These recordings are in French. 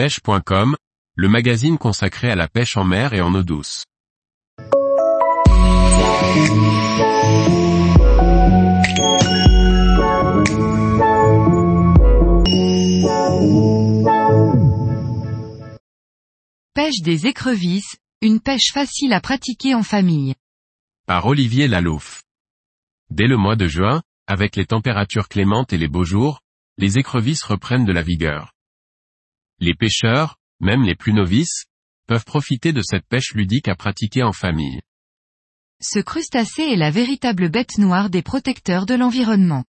pêche.com, le magazine consacré à la pêche en mer et en eau douce. Pêche des écrevisses, une pêche facile à pratiquer en famille. Par Olivier Lalouf. Dès le mois de juin, avec les températures clémentes et les beaux jours, les écrevisses reprennent de la vigueur. Les pêcheurs, même les plus novices, peuvent profiter de cette pêche ludique à pratiquer en famille. Ce crustacé est la véritable bête noire des protecteurs de l'environnement.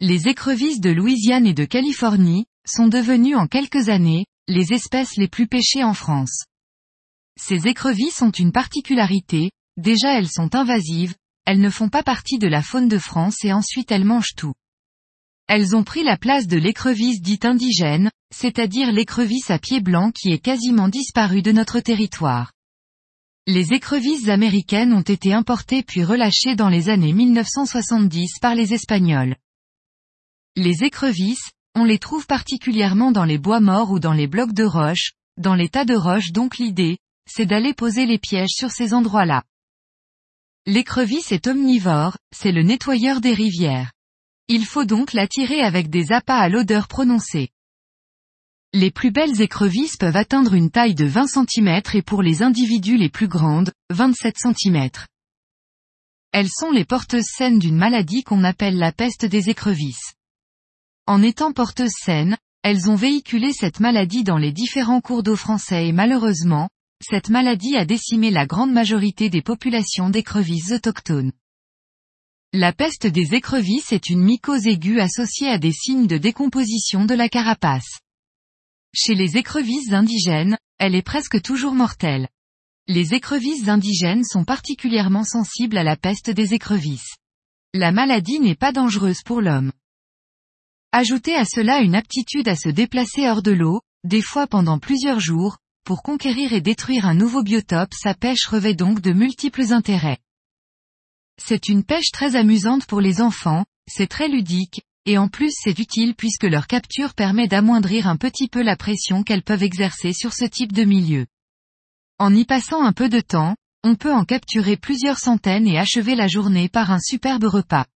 Les écrevisses de Louisiane et de Californie, sont devenues en quelques années, les espèces les plus pêchées en France. Ces écrevisses ont une particularité, déjà elles sont invasives, elles ne font pas partie de la faune de France et ensuite elles mangent tout. Elles ont pris la place de l'écrevisse dite indigène, c'est-à-dire l'écrevisse à pied blanc qui est quasiment disparue de notre territoire. Les écrevisses américaines ont été importées puis relâchées dans les années 1970 par les Espagnols. Les écrevisses, on les trouve particulièrement dans les bois morts ou dans les blocs de roches, dans les tas de roches donc l'idée, c'est d'aller poser les pièges sur ces endroits-là. L'écrevisse est omnivore, c'est le nettoyeur des rivières. Il faut donc l'attirer avec des appâts à l'odeur prononcée. Les plus belles écrevisses peuvent atteindre une taille de 20 cm et pour les individus les plus grandes, 27 cm. Elles sont les porteuses saines d'une maladie qu'on appelle la peste des écrevisses. En étant porteuses saines, elles ont véhiculé cette maladie dans les différents cours d'eau français et malheureusement, cette maladie a décimé la grande majorité des populations d'écrevisses autochtones. La peste des écrevisses est une mycose aiguë associée à des signes de décomposition de la carapace. Chez les écrevisses indigènes, elle est presque toujours mortelle. Les écrevisses indigènes sont particulièrement sensibles à la peste des écrevisses. La maladie n'est pas dangereuse pour l'homme. Ajoutez à cela une aptitude à se déplacer hors de l'eau, des fois pendant plusieurs jours, pour conquérir et détruire un nouveau biotope sa pêche revêt donc de multiples intérêts. C'est une pêche très amusante pour les enfants, c'est très ludique, et en plus c'est utile puisque leur capture permet d'amoindrir un petit peu la pression qu'elles peuvent exercer sur ce type de milieu. En y passant un peu de temps, on peut en capturer plusieurs centaines et achever la journée par un superbe repas.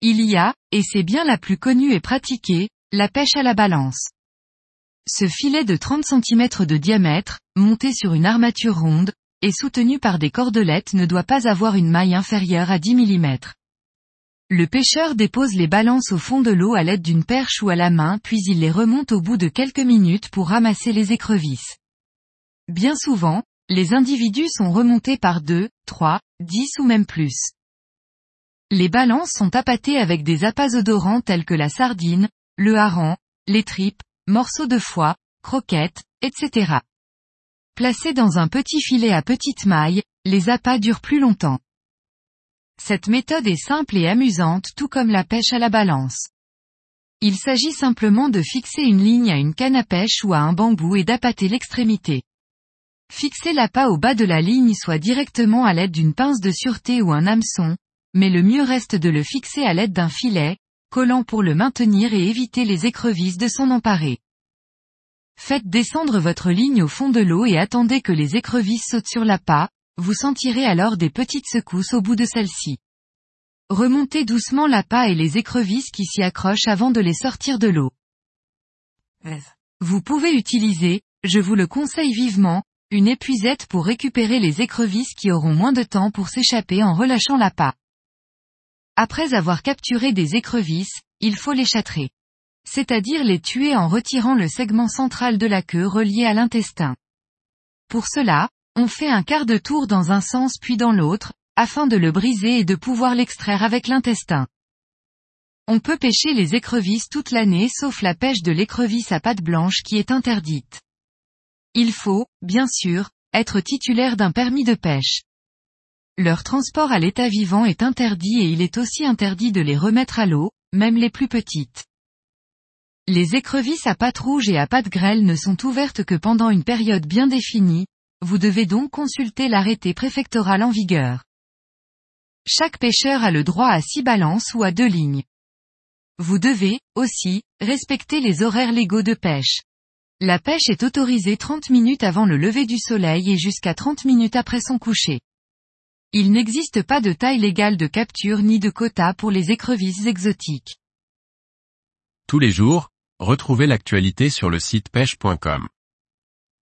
Il y a, et c'est bien la plus connue et pratiquée, la pêche à la balance. Ce filet de 30 cm de diamètre, monté sur une armature ronde, et soutenu par des cordelettes ne doit pas avoir une maille inférieure à 10 mm. Le pêcheur dépose les balances au fond de l'eau à l'aide d'une perche ou à la main puis il les remonte au bout de quelques minutes pour ramasser les écrevisses. Bien souvent, les individus sont remontés par 2, 3, 10 ou même plus. Les balances sont appâtées avec des appâts odorants tels que la sardine, le hareng, les tripes, morceaux de foie, croquettes, etc. Placés dans un petit filet à petite maille, les appâts durent plus longtemps. Cette méthode est simple et amusante tout comme la pêche à la balance. Il s'agit simplement de fixer une ligne à une canne à pêche ou à un bambou et d'appâter l'extrémité. Fixer l'appât au bas de la ligne soit directement à l'aide d'une pince de sûreté ou un hameçon, mais le mieux reste de le fixer à l'aide d'un filet, collant pour le maintenir et éviter les écrevisses de s'en emparer. Faites descendre votre ligne au fond de l'eau et attendez que les écrevisses sautent sur l'appât, vous sentirez alors des petites secousses au bout de celle-ci. Remontez doucement l'appât et les écrevisses qui s'y accrochent avant de les sortir de l'eau. Vous pouvez utiliser, je vous le conseille vivement, une épuisette pour récupérer les écrevisses qui auront moins de temps pour s'échapper en relâchant l'appât. Après avoir capturé des écrevisses, il faut les châtrer c'est-à-dire les tuer en retirant le segment central de la queue relié à l'intestin. Pour cela, on fait un quart de tour dans un sens puis dans l'autre, afin de le briser et de pouvoir l'extraire avec l'intestin. On peut pêcher les écrevisses toute l'année sauf la pêche de l'écrevisse à pattes blanches qui est interdite. Il faut, bien sûr, être titulaire d'un permis de pêche. Leur transport à l'état vivant est interdit et il est aussi interdit de les remettre à l'eau, même les plus petites. Les écrevisses à pattes rouges et à pattes grêles ne sont ouvertes que pendant une période bien définie, vous devez donc consulter l'arrêté préfectoral en vigueur. Chaque pêcheur a le droit à six balances ou à deux lignes. Vous devez, aussi, respecter les horaires légaux de pêche. La pêche est autorisée 30 minutes avant le lever du soleil et jusqu'à 30 minutes après son coucher. Il n'existe pas de taille légale de capture ni de quota pour les écrevisses exotiques. Tous les jours, retrouvez l'actualité sur le site pêche.com.